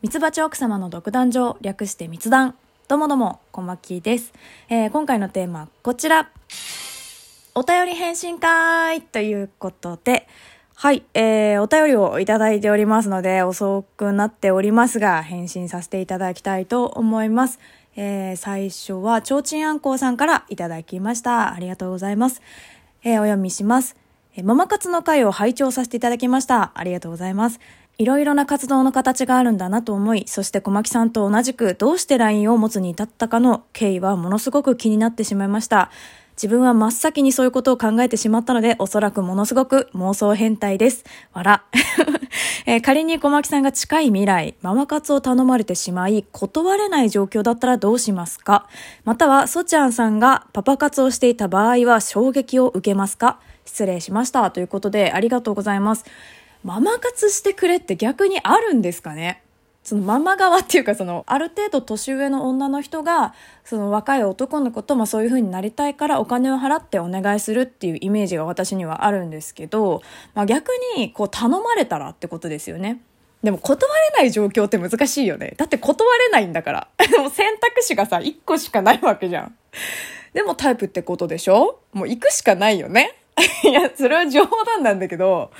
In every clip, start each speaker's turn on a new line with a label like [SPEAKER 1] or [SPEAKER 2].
[SPEAKER 1] ミツバチ奥様の独壇場、略して密談。どうもどうも、こまきです。えー、今回のテーマはこちら。お便り返信会ということで、はい、えー、お便りをいただいておりますので、遅くなっておりますが、返信させていただきたいと思います。えー、最初は、ちょうちんあんこうさんからいただきました。ありがとうございます。えー、お読みします。ママ活の会を拝聴させていただきました。ありがとうございます。いろいろな活動の形があるんだなと思い、そして小牧さんと同じくどうして LINE を持つに至ったかの経緯はものすごく気になってしまいました。自分は真っ先にそういうことを考えてしまったので、おそらくものすごく妄想変態です。わら。えー、仮に小牧さんが近い未来、ママ活を頼まれてしまい、断れない状況だったらどうしますか？または、ソチャンさんがパパ活をしていた場合は衝撃を受けますか？失礼しました。ということで、ありがとうございます。ママ活してくれって逆にあるんですかね？そのママ側っていうかそのある程度年上の女の人がその若い男の子とまそういう風になりたいからお金を払ってお願いするっていうイメージが私にはあるんですけど、まあ、逆にこう頼まれたらってことですよね。でも断れない状況って難しいよね。だって断れないんだから。でも選択肢がさ、1個しかないわけじゃん。でもタイプってことでしょ？もう行くしかないよね。いや、それは冗談なんだけど、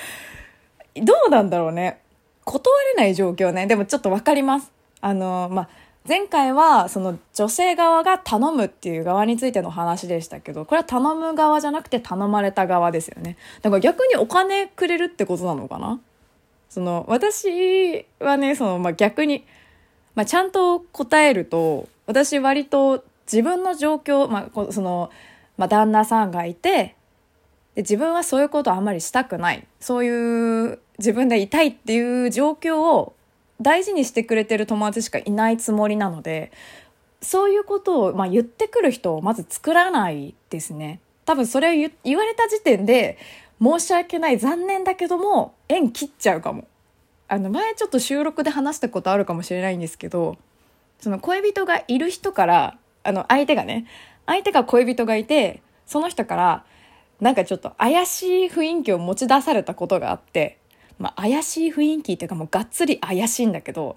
[SPEAKER 1] どうなんだろうね。断れない状況ね。でもちょっとわかります。あの、まあ、前回はその女性側が頼むっていう側についての話でしたけど、これは頼む側じゃなくて頼まれた側ですよね。だから逆にお金くれるってことなのかな？その、私はね、その、まあ、逆に、まあ、ちゃんと答えると、私割と自分の状況、まあ、その、まあ、旦那さんがいて、で自分はそういうことあんまりしたくない。そういう自分でいたいっていう状況を大事にしてくれてる友達しかいないつもりなので、そういうことを、まあ、言ってくる人をまず作らないですね。多分それを言われた時点で、申し訳ない、残念だけども、縁切っちゃうかも。あの、前ちょっと収録で話したことあるかもしれないんですけど、その恋人がいる人から、あの、相手がね、相手が恋人がいて、その人から、なんかちょっと怪しい雰囲気を持ち出されたことがあって、まあ、怪しい雰囲気っていうかもうがっつり怪しいんだけど、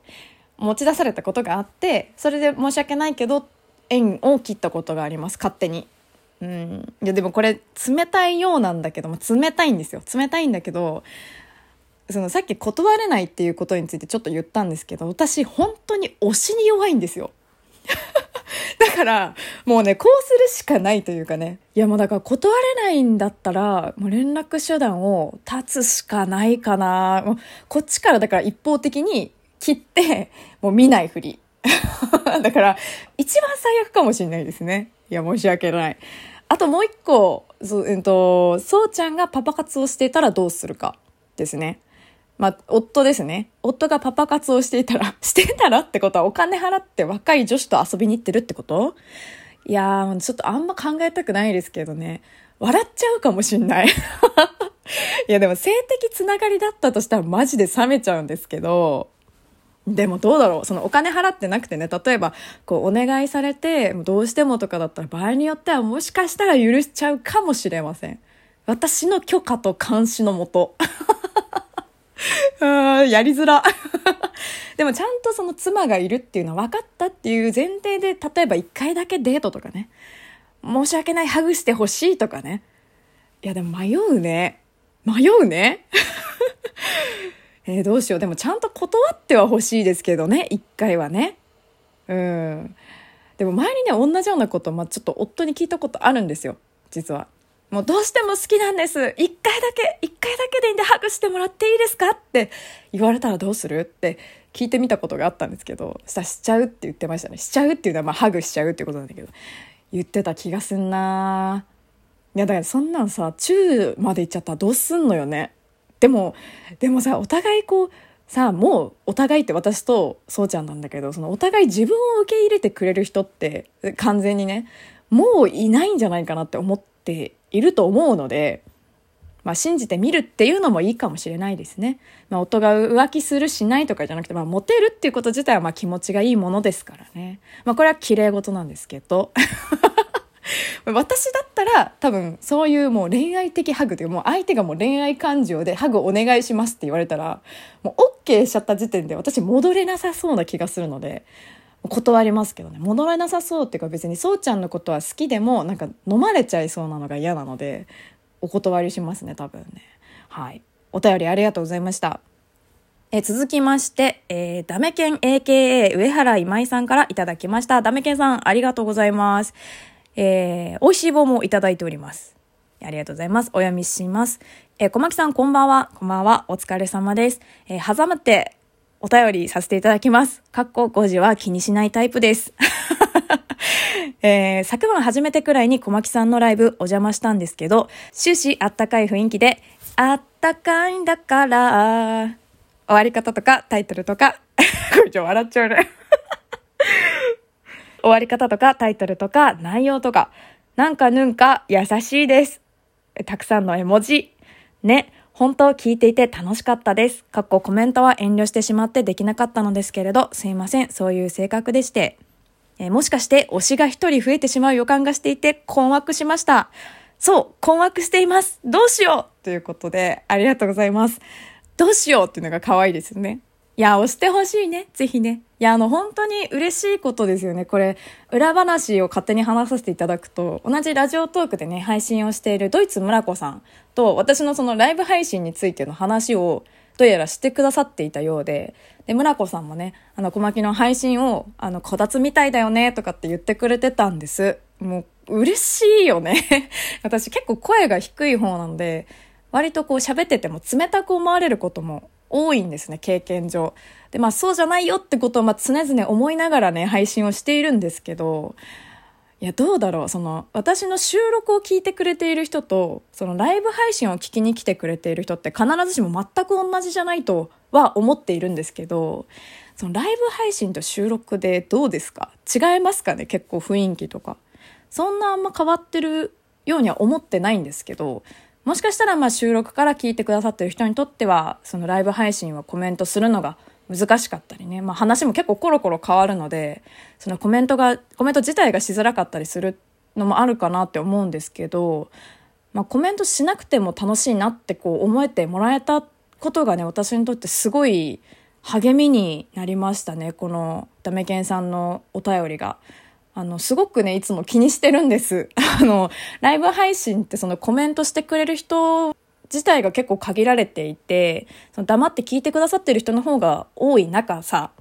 [SPEAKER 1] 持ち出されたことがあって、それで申し訳ないけど、縁を切ったことがあります、勝手に。うん。いや、でもこれ、冷たいようなんだけども、冷たいんですよ。冷たいんだけど、そのさっき断れないっていうことについてちょっと言ったんですけど、私本当に推しに弱いんですよ。だから、もうね、こうするしかないというかね。いやもうだから断れないんだったら、もう連絡手段を断つしかないかな。もうこっちからだから一方的に切って、もう見ないふり。だから、一番最悪かもしれないですね。いや、申し訳ない。あともう一個、そう、えっと、そうちゃんがパパ活をしていたらどうするかですね。まあ、夫ですね。夫がパパ活をしていたら、してたらってことはお金払って若い女子と遊びに行ってるってこと？いやー、ちょっとあんま考えたくないですけどね。笑っちゃうかもしんない。いや、でも性的つながりだったとしたらマジで冷めちゃうんですけど、でもどうだろう？そのお金払ってなくてね、例えば、こうお願いされて、どうしてもとかだったら場合によってはもしかしたら許しちゃうかもしれません。私の許可と監視のもと。やりづら。でもちゃんとその妻がいるっていうのは分かったっていう前提で、例えば一回だけデートとかね。申し訳ない、ハグしてほしいとかね。いやでも迷うね。迷うね。えー、どうしよう。でもちゃんと断っては欲しいですけどね。一回はね。うん。でも前にね、同じようなこと、まあ、ちょっと夫に聞いたことあるんですよ。実は。もうどうしても好きなんです。一回だけ、一回だけでいいんでハグしてもらっていいですかって言われたらどうするって聞いてみたことがあったんですけど、したらしちゃうって言ってましたね。しちゃうっていうのはまあハグしちゃうってことなんだけど、言ってた気がすんないやだからそんなんさ、チューまで行っちゃったらどうすんのよね。でも、でもさ、お互いこう、さあもうお互いって私とそうちゃんなんだけどそのお互い自分を受け入れてくれる人って完全にねもういないんじゃないかなって思っていると思うので、まあ、信じてみるっていうのもいいかもしれないですね。まあ、夫が浮気するしないとかじゃなくて、まあ、モテるっていうこと自体はまあ気持ちがいいものですからね。まあ、これは綺麗事なんですけど。私だったら多分そういうもう恋愛的ハグというもう相手がもう恋愛感情でハグお願いしますって言われたらもう OK しちゃった時点で私戻れなさそうな気がするので断りますけどね戻れなさそうっていうか別にそうちゃんのことは好きでもなんか飲まれちゃいそうなのが嫌なのでお断りしますね多分ねはいお便りありがとうございましたえ続きまして、えー、ダメケン AKA 上原今井さんからいただきました。ダメケンさん、ありがとうございます。えー、美味しい棒もいただいております。ありがとうございます。お読みします。えー、小牧さん、こんばんは。こんばんは。お疲れ様です。えー、はざまってお便りさせていただきます。かっこ5時は気にしないタイプです。えー、昨晩初めてくらいに小牧さんのライブお邪魔したんですけど、終始あったかい雰囲気で、あったかいんだから、終わり方とかタイトルとか、これちょ、笑っちゃうね 終わり方とかタイトルとか内容とか、なんかぬんか優しいです。たくさんの絵文字。ね、本当聞いていて楽しかったです。かっこコメントは遠慮してしまってできなかったのですけれど、すいません、そういう性格でして。えー、もしかして推しが一人増えてしまう予感がしていて困惑しました。そう、困惑しています。どうしようということで、ありがとうございます。どうしようっていうのが可愛いですよね。いや、押してほしいね。ぜひね。いや、あの、本当に嬉しいことですよね。これ、裏話を勝手に話させていただくと、同じラジオトークでね、配信をしているドイツ村子さんと、私のそのライブ配信についての話を、どうやらしてくださっていたようで、で、村子さんもね、あの、小牧の配信を、あの、こたつみたいだよね、とかって言ってくれてたんです。もう、嬉しいよね。私結構声が低い方なので、割とこう喋ってても冷たく思われることも多いんですね、経験上。で、まあそうじゃないよってことをまあ常々思いながらね、配信をしているんですけど、いや、どうだろう。その、私の収録を聞いてくれている人と、そのライブ配信を聞きに来てくれている人って必ずしも全く同じじゃないとは思っているんですけど、そのライブ配信と収録でどうですか？違いますかね結構雰囲気とか。そんなあんま変わってるようには思ってないんですけど、もしかしたらまあ収録から聞いてくださってる人にとっては、そのライブ配信はコメントするのが難しかったりね、まあ話も結構コロコロ変わるので、そのコメントが、コメント自体がしづらかったりするのもあるかなって思うんですけど、まあコメントしなくても楽しいなってこう思えてもらえたことがね、私にとってすごい励みになりましたね、このダメケンさんのお便りが。あの、すごくね、いつも気にしてるんです。あの、ライブ配信ってそのコメントしてくれる人自体が結構限られていて、その黙って聞いてくださってる人の方が多い中さ、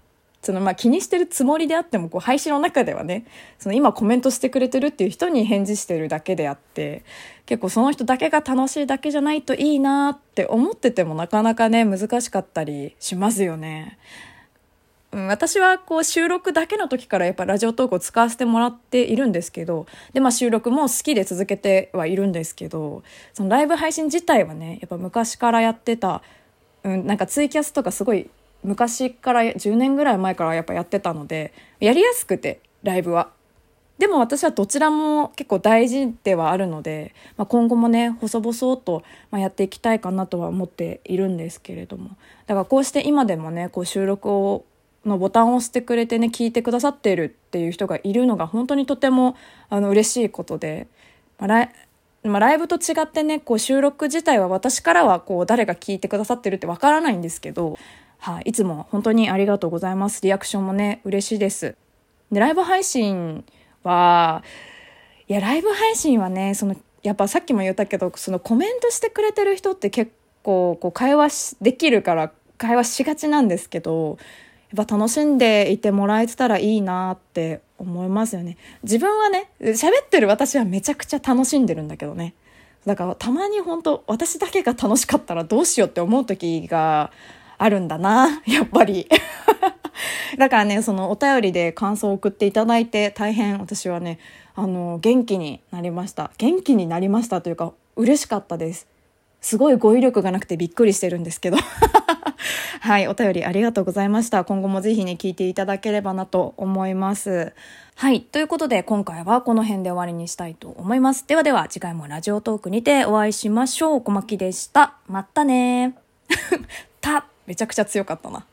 [SPEAKER 1] そのまあ気にしてるつもりであってもこう配信の中ではねその今コメントしてくれてるっていう人に返事してるだけであって結構その人だけが楽しいだけじゃないといいなって思っててもなかなかね難しかったりしますよね。うん、私はこう収録だけの時からやっぱラジオトークを使わせてもらっているんですけど、で、まあ収録も好きで続けてはいるんですけど、そのライブ配信自体はね、やっぱ昔からやってた、うん、なんかツイキャスとかすごい昔から10年ぐらい前からやっぱやってたので、やりやすくて、ライブは。でも私はどちらも結構大事ではあるので、まあ、今後もね細々とやっていきたいかなとは思っているんですけれどもだからこうして今でもねこう収録をのボタンを押してくれてね聞いてくださっているっていう人がいるのが本当にとてもあの嬉しいことで、まあライまあ、ライブと違ってねこう収録自体は私からはこう誰が聞いてくださってるってわからないんですけど、はい、いつも本当にありがとうございます。リアクションもね嬉しいです。でライブ配信はいやライブ配信はねそのやっぱさっきも言ったけどそのコメントしてくれてる人って結構こう会話できるから会話しがちなんですけどやっぱ楽しんでいてもらえてたらいいなって思いますよね。自分はね、喋ってる私はめちゃくちゃ楽しんでるんだけどね。だからたまに本当私だけが楽しかったらどうしようって思う時があるんだな、やっぱり。だからね、そのお便りで感想を送っていただいて大変私はね、あの、元気になりました。元気になりましたというか嬉しかったです。すごい語彙力がなくてびっくりしてるんですけど。はい、お便りありがとうございました。今後もぜひね、聞いていただければなと思います。はい。ということで、今回はこの辺で終わりにしたいと思います。ではでは、次回もラジオトークにてお会いしましょう。小牧でした。またね た、めちゃくちゃ強かったな。